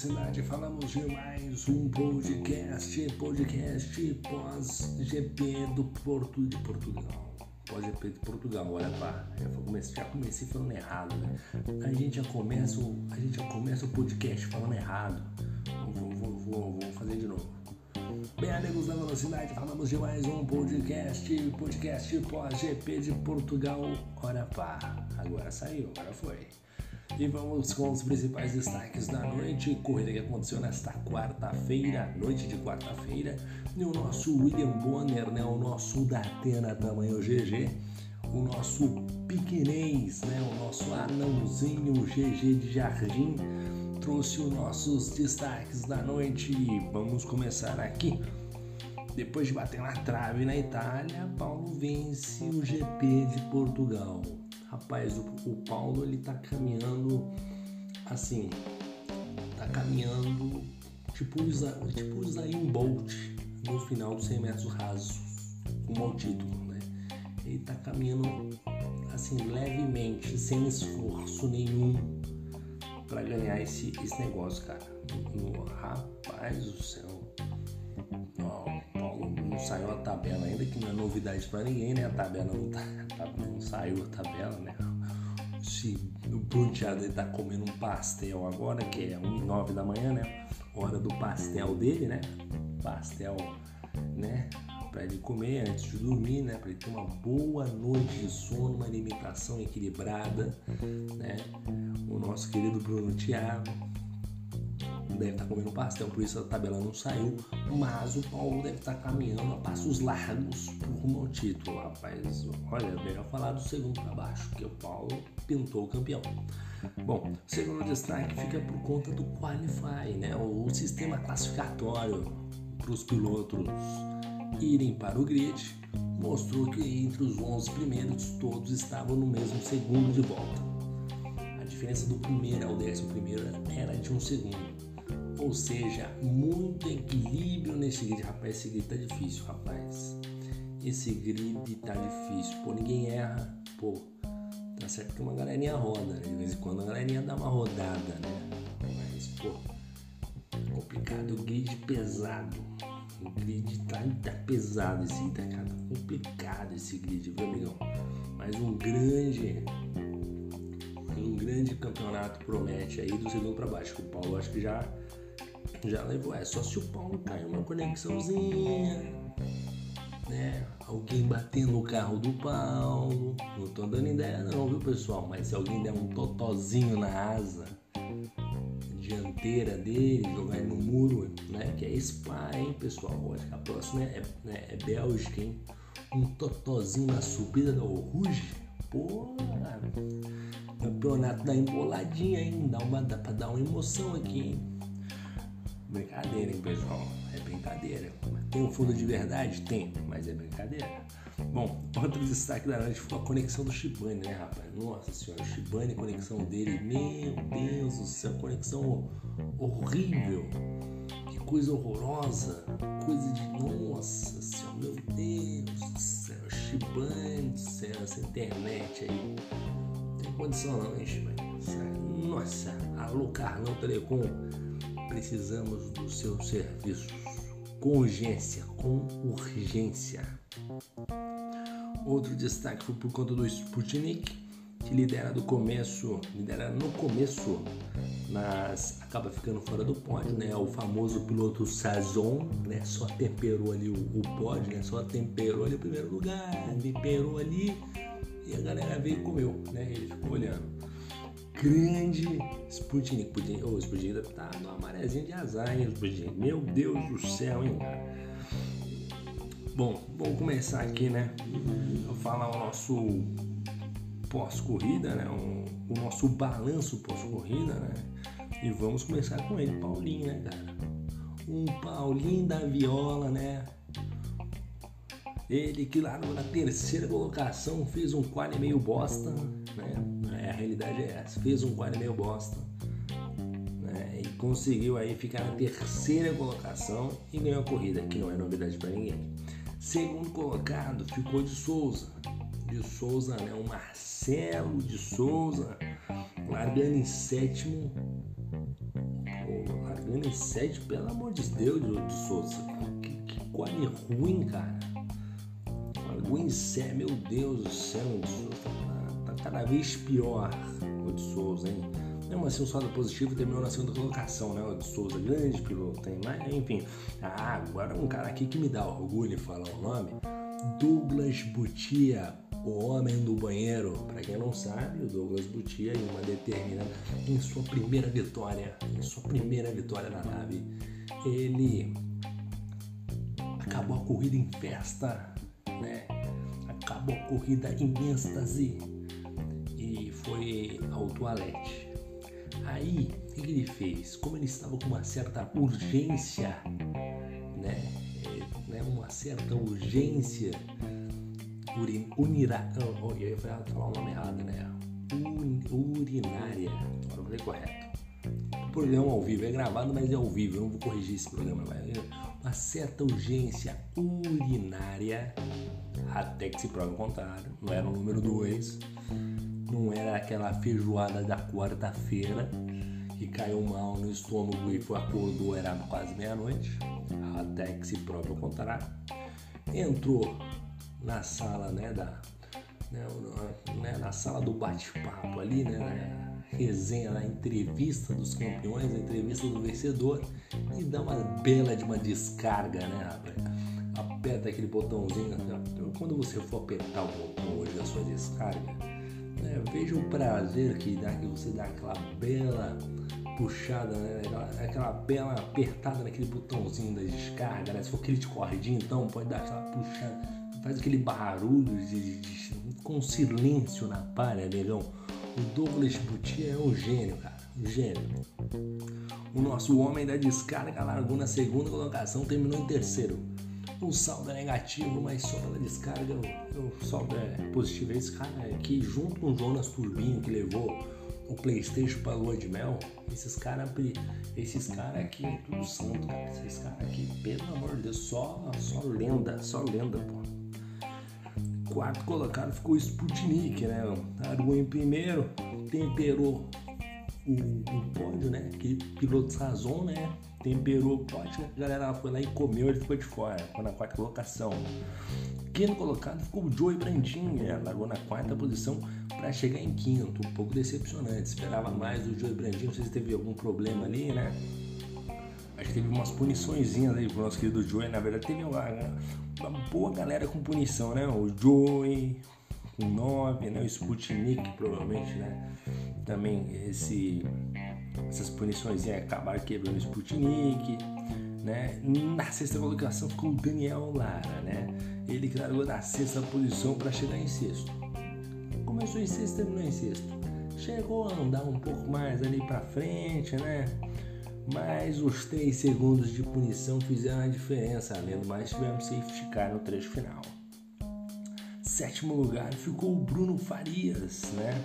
velocidade, falamos de mais um podcast, podcast pós-GP do Porto de Portugal. Pós-GP de Portugal, olha lá, já comecei falando errado, né? A gente já começa, a gente já começa o podcast falando errado. Vou, vou, vou, vou fazer de novo. Bem, amigos da velocidade, falamos de mais um podcast, podcast pós-GP de Portugal. Ora pá, agora saiu, agora foi. E vamos com os principais destaques da noite. Corrida que aconteceu nesta quarta-feira, noite de quarta-feira. E o nosso William Bonner, né? O nosso Datena tamanho GG. O nosso pequenês, né? O nosso anãozinho GG de jardim. Trouxe os nossos destaques da noite. Vamos começar aqui. Depois de bater na trave na Itália, Paulo vence o GP de Portugal. Rapaz, o, o Paulo ele tá caminhando assim, tá caminhando tipo o tipo Usain Bolt no final dos 100 metros rasos, com o título, né? Ele tá caminhando assim levemente, sem esforço nenhum para ganhar esse, esse negócio, cara. No, rapaz do céu. Não saiu a tabela ainda, que não é novidade para ninguém, né? A tabela não tá, não saiu a tabela, né? Se o ponteado ele tá comendo um pastel agora, que é 1 e 9 da manhã, né? Hora do pastel dele, né? Pastel, né? Para ele comer antes de dormir, né? Para ele ter uma boa noite de sono, uma alimentação equilibrada, né? O nosso querido Bruno Thiago deve estar tá comendo pastel, por isso a tabela não saiu. Mas o Paulo deve estar tá caminhando a passos largos rumo ao título, rapaz. Olha, melhor falar do segundo para baixo, que o Paulo pintou o campeão. Bom, segundo destaque fica por conta do Qualify, né? O sistema classificatório para os pilotos irem para o grid mostrou que entre os 11 primeiros todos estavam no mesmo segundo de volta. A diferença do primeiro ao décimo primeiro era de um segundo. Ou seja, muito equilíbrio nesse grid. Rapaz, esse grid tá difícil, rapaz. Esse grid tá difícil. Pô, ninguém erra. Pô, tá certo que uma galerinha roda, né? De vez em quando a galerinha dá uma rodada, né? Mas, pô, complicado. O grid pesado. O grid tá, tá pesado esse grid, tá, cara. Complicado esse grid, viu, amigão? Mas um grande um grande campeonato promete aí do segundo para baixo. O Paulo acho que já já levou. É só se o Paulo cair uma conexãozinha, né? Alguém bater no carro do Paulo. Não tô dando ideia não, viu pessoal? Mas se alguém der um totozinho na asa dianteira dele, jogar no muro, né? Que é Spa, hein, pessoal? Que a próxima é, né, é Bélgica, hein? Um totozinho na subida do Rouge. Porra! Campeonato da emboladinha, hein? Dá, uma, dá pra dar uma emoção aqui, hein? Brincadeira, hein, pessoal? É brincadeira. Tem um fundo de verdade? Tem, mas é brincadeira. Bom, outro destaque da noite foi a conexão do Shibane, né, rapaz? Nossa senhora, o Shibane, conexão dele, meu Deus do céu, conexão horrível. Que coisa horrorosa. Coisa de, nossa senhora, meu Deus do céu, Shibane do céu, essa internet aí. Não tem condição não, hein, Shibane? Nossa, alô Carlão Telecom precisamos dos seus serviços com urgência, com urgência. Outro destaque foi por conta do Sputnik, que lidera do começo, lidera no começo, mas acaba ficando fora do pódio, né? O famoso piloto Sazon, né? Só temperou ali o, o pódio, né? Só temperou ali o primeiro lugar, temperou ali e a galera veio e comeu, né? Ele ficou olhando grande Sputnik. Sputnik, oh, Sputnik deve estar numa marezinha de azar, hein, Sputnik? Meu Deus do céu, hein? Bom, vamos começar aqui, né? Vou falar o nosso pós-corrida, né? O, o, nosso balanço pós-corrida, né? E vamos começar com ele, Paulinho, né, cara? Um Paulinho da Viola, né? Ele que lá na terceira colocação fez um quali meio bosta, né? a realidade é essa. Fez um quali meio bosta né? e conseguiu aí ficar na terceira colocação e ganhou a corrida, que não é novidade para ninguém. Segundo colocado ficou de Souza. De Souza, né? O Marcelo de Souza, largando em sétimo. largando em 7, pelo amor de Deus, de Souza. Que, que quali ruim, cara. Em 7, meu Deus do céu, de Souza. Tá, tá cada vez pior, o de Souza, hein? Mesmo assim, um saldo positivo terminou na segunda colocação, né? O de Souza, grande piloto, hein? Mas, enfim. Ah, agora um cara aqui que me dá orgulho em falar o nome. Douglas Butia, o homem do banheiro. Para quem não sabe, o Douglas Butia em uma determinada, em sua primeira vitória, em sua primeira vitória na nave, ele acabou a corrida em festa, né? Acabou a corrida em êxtase e foi ao toalete. Aí, o que ele fez? Como ele estava com uma certa urgência, né? É, né? Uma certa urgência urin, unira, oh, eu ia falar o nome errado, né? urinária. Agora eu falei correto. O programa ao vivo é gravado, mas é ao vivo. Eu não vou corrigir esse programa. Uma certa urgência urinária, até que se prove o contrário. Não era o número 2, não era aquela feijoada da quarta-feira que caiu mal no estômago e foi acordou, era quase meia-noite. Até que se prove o contrário. Entrou na sala, né, da, né, né, na sala do bate-papo ali, né, na resenha, na entrevista dos campeões, na entrevista do vencedor e dá uma bela de uma descarga, né, rapaz? Aperta aquele botãozinho, né, quando você for apertar o botão hoje da sua descarga, né, veja o prazer que dá que você dá aquela bela puxada, né? Aquela, aquela bela apertada naquele botãozinho da descarga, né? Se for aquele de cordinha, então pode dar aquela puxada faz aquele barulho de, de, de, com silêncio na palha, negão. O Douglas Butia é um gênio, cara. Um gênio. O nosso homem da descarga largou na segunda colocação, terminou em terceiro. O saldo é negativo, mas só pela descarga o, saldo é positivo. Esse cara aqui, junto com o Jonas Turbino, que levou o Playstation pra lua de mel, esses caras esses cara aqui é tudo santo, cara. Esses caras aqui, pelo amor de Deus, só, só lenda, só lenda, pô quarto colocado ficou Sputnik, né? Largou em primeiro, temperou o, o pódio, né? Aquele piloto Sazon, né? Temperou o pódio, a galera foi lá e comeu, ele ficou de fora, ficou na quarta colocação. Quinto colocado ficou o Joey Brandinho, né? largou na quarta posição para chegar em quinto, um pouco decepcionante. Esperava mais do Joey Brandinho, não sei se teve algum problema ali, né? Acho que teve umas puniçõezinhas aí pro nosso querido Joey. Na verdade, teve uma, uma boa galera com punição, né? O Joey com 9, né? O Sputnik, provavelmente, né? Também esse, essas punições acabaram quebrando o Sputnik, né? Na sexta colocação ficou o Daniel Lara, né? Ele que largou na sexta posição para chegar em sexto. Começou em sexto, terminou em sexto. Chegou a andar um pouco mais ali para frente, né? Mas os 3 segundos de punição fizeram a diferença, além do mais tivemos safety car no trecho final. Sétimo lugar ficou o Bruno Farias, né?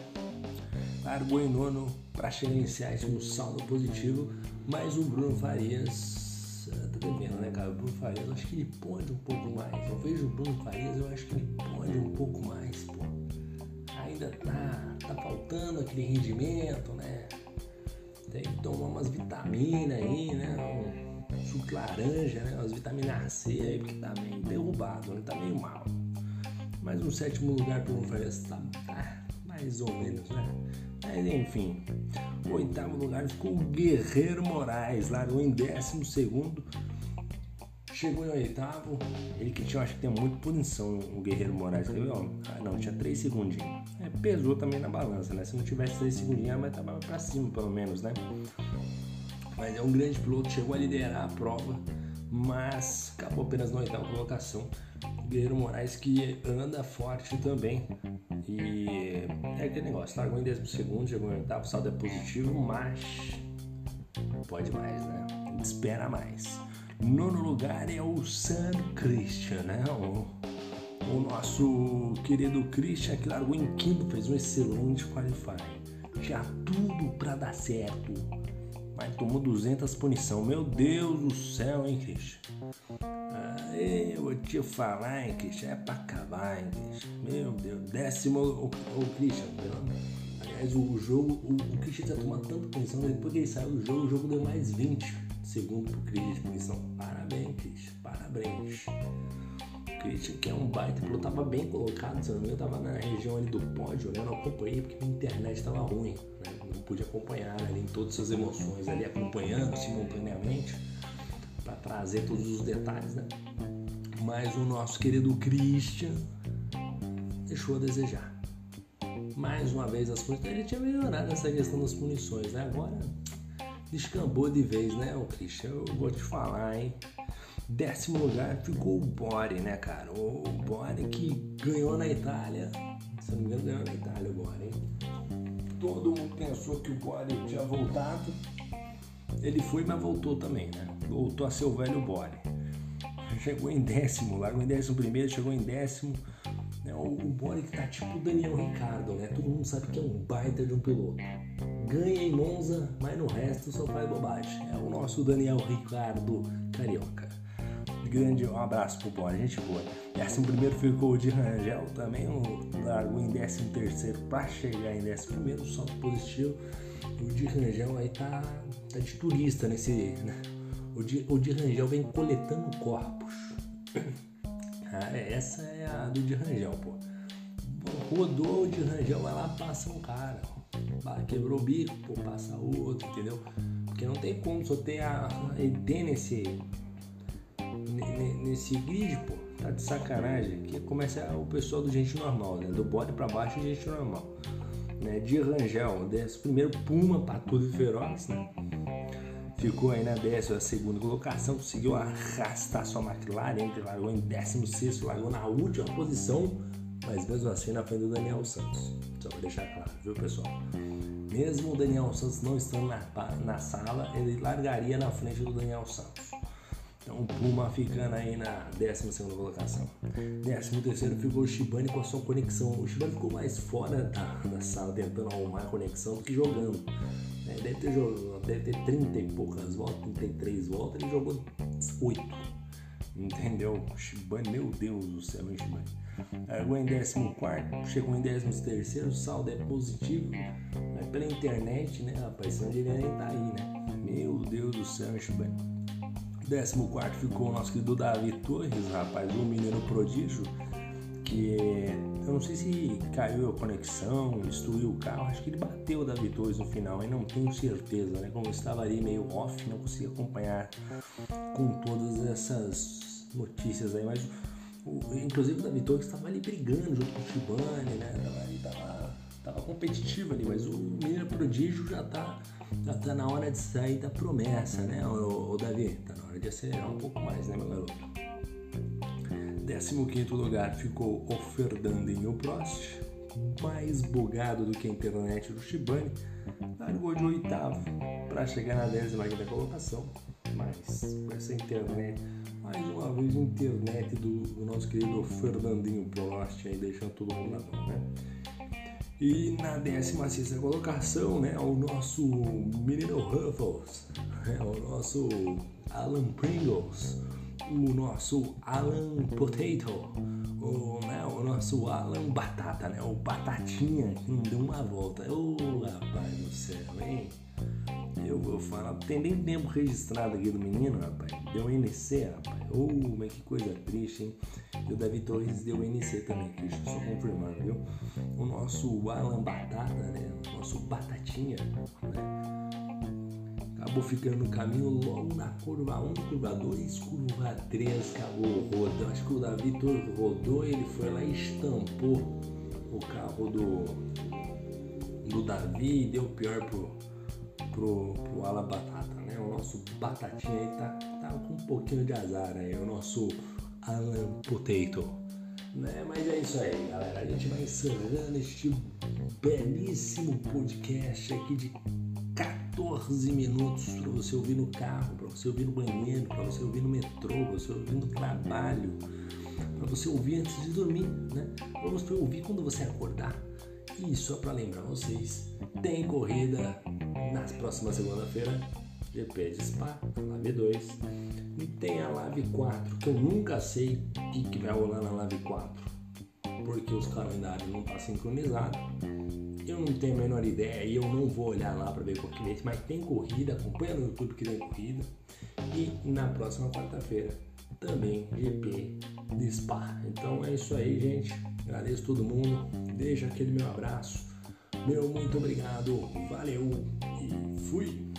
Largou em nono para chegar em sétimo, saldo positivo, mas o Bruno Farias eh, tá devendo, né, cara? O Bruno Farias, eu acho que ele pode um pouco mais. Eu vejo o Bruno Farias, eu acho que ele pode um pouco mais, pô. Ainda tá, tá faltando aquele rendimento, né? Tem que tomar umas vitaminas aí, né? Um suco laranja, né? Umas vitaminas C aí, porque tá meio derrubado, né? Tá meio mal. Mas um sétimo lugar para o Farias tá, tá mais ou menos, né? Mas enfim, oitavo lugar ficou o Guerreiro Moraes, largou em décimo segundo Chegou em oitavo, ele que tinha, acho que tem muito punição o Guerreiro Moraes. Eu, ah, não, tinha três segundinhos. É, pesou também na balança, né? Se não tivesse três segundinhos, mas tava pra cima pelo menos, né? Mas é um grande piloto, chegou a liderar a prova, mas acabou apenas na oitava colocação. Guerreiro Moraes que anda forte também. E é aquele negócio, largou em décimo segundo, chegou em oitavo, saldo é positivo, mas pode mais, né? Espera mais. Nono lugar é o Sam Christian, né? O, o nosso querido Christian que largou em quinto, fez um excelente qualify. Tinha tudo para dar certo, mas tomou 200 punição. Meu Deus do céu, hein, Christian? Ah, eu vou te falar, hein, Christian? É pra acabar, hein, Christian? Meu Deus, décimo o, o Christian, Aliás, o jogo, o, o Christian já tomou tanta punição, depois que ele saiu do jogo, o jogo deu mais 20 segundo pro Christian, então parabéns, Christian, parabéns. O Christian, que é um baita piloto, tava bem colocado, se não me engano, tava na região ali do pódio, né? Eu não acompanhei porque a internet tava ruim, né? Não pude acompanhar ali em todas as emoções ali, acompanhando simultaneamente para trazer todos os detalhes, né? Mas o nosso querido Christian deixou a desejar. Mais uma vez as punições. Ele tinha melhorado essa questão das punições, né? Agora descambou de vez, né, o Christian? Eu vou te falar, hein? Décimo lugar ficou o Bore, né, cara? O Bore que ganhou na Itália. Se não me engano, ganhou na Itália o Bore, hein? Todo mundo pensou que o Bore tinha voltado. Ele foi, mas voltou também, né? Voltou a ser o velho Bore. Chegou em décimo, largou em décimo primeiro, chegou em décimo. Né? O, o que tá tipo o Daniel Ricardo, né? Todo mundo sabe que é um baita de um piloto ganha em Monza, mas no resto só faz bobagem. É o nosso Daniel Ricardo Carioca. Grande um abraço pro Bora, gente boa. Décimo primeiro ficou o de Rangel, também largou em décimo terceiro para chegar em décimo primeiro, salto positivo. O de Rangel aí tá, tá de turista nesse. Né? O, de, o de Rangel vem coletando corpos. Essa é a do de Rangel, pô. Rodou o de Rangel, vai lá, passa um cara quebrou o bico, pô, passa outro, entendeu? Porque não tem como só ter a, ET nesse, nesse grid, pô, tá de sacanagem. Que começa o pessoal do gente normal, né? Do bode pra baixo, gente normal. Né? De Rangel, desce primeiro Puma, Patudo e Feroz, né? Ficou aí na décima segunda colocação, conseguiu arrastar sua McLaren, largou em 16, largou na última posição mas mesmo assim na frente do Daniel Santos. Só para deixar claro, viu pessoal? Mesmo o Daniel Santos não estando na, na sala, ele largaria na frente do Daniel Santos. Então o Puma ficando aí na 12 colocação. 13 ficou o Shibane com a sua conexão. O Shibane ficou mais fora da, da sala tentando arrumar a conexão do que jogando. É, deve, ter, deve ter 30 e poucas voltas, 33 voltas, ele jogou 8. Entendeu? Shibane, meu Deus do céu, hein, Shibane? Largou em 14, chegou em 13, o saldo é positivo. Mas pela internet, né, rapaz? Senão ele nem tá aí, né? Meu Deus do céu, Chubé. 14 ficou o nosso querido Davi Torres, rapaz, o mineiro prodígio, que eu não sei se caiu a conexão, destruiu o carro, acho que ele bateu Davi Torres no final, aí não tenho certeza, né? Como eu estava ali meio off, não consegui acompanhar com todas essas notícias aí, mas o, inclusive o Davi Torres estava ali brigando junto com o Shibane, né? Tava, tava, tava competitivo ali, mas o Mineiro Prodígio já tá, já tá na hora de sair da promessa, né? O, o Davi, tá na hora de acelerar um pouco mais, né, meu garoto? 15 lugar ficou o Fernandinho Prost, mais bugado do que a internet do Shibane, largou de oitavo para chegar na décima quinta colocação, mas com essa internet mais uma vez internet do, do nosso querido Fernandinho Prost aí deixando todo mundo na mão, né? E na 16 colocação, né, o nosso menino Ruffles, né, o nosso Alan Pringles, o nosso Alan Potato, o, né, o nosso Alan Batata, né, o Batatinha que não deu uma volta. Ô oh, rapaz do céu, hein? Eu vou falar, tem nem tempo registrado aqui do menino, rapaz. Deu NC, rapaz. Oh, mas que coisa triste, hein? E o Davi Torres deu NC também, Christian, só confirmando, viu? O nosso Alan Batata, né? O nosso Batatinha, né? Acabou ficando no caminho logo na curva 1, curva 2, curva 3, acabou rodando. Acho que o Davi Torres rodou, ele foi lá e estampou o carro do, do Davi e deu pior pro pro, pro Ala Batata, né? O nosso Batatinha aí tá, tá com um pouquinho de azar aí, o nosso Alan Potato. Né? Mas é isso aí, galera. A gente vai encerrando este belíssimo podcast aqui de 14 minutos para você ouvir no carro, para você ouvir no banheiro, para você ouvir no metrô, para você ouvir no trabalho, para você ouvir antes de dormir, né? Para você ouvir quando você acordar. E só para lembrar vocês, tem corrida na próxima segunda-feira, GP de Spa, Live 2. E tem a Live 4, que eu nunca sei o que, que vai rolar na Live 4, porque os calendários não estão tá sincronizados. eu não tenho a menor ideia e eu não vou olhar lá para ver qual que mas tem corrida, acompanha no YouTube que tem corrida. E na próxima quarta-feira também GP de Spa. Então é isso aí, gente. Agradeço todo mundo. Deixa aquele meu abraço. Meu muito obrigado. Valeu e fui.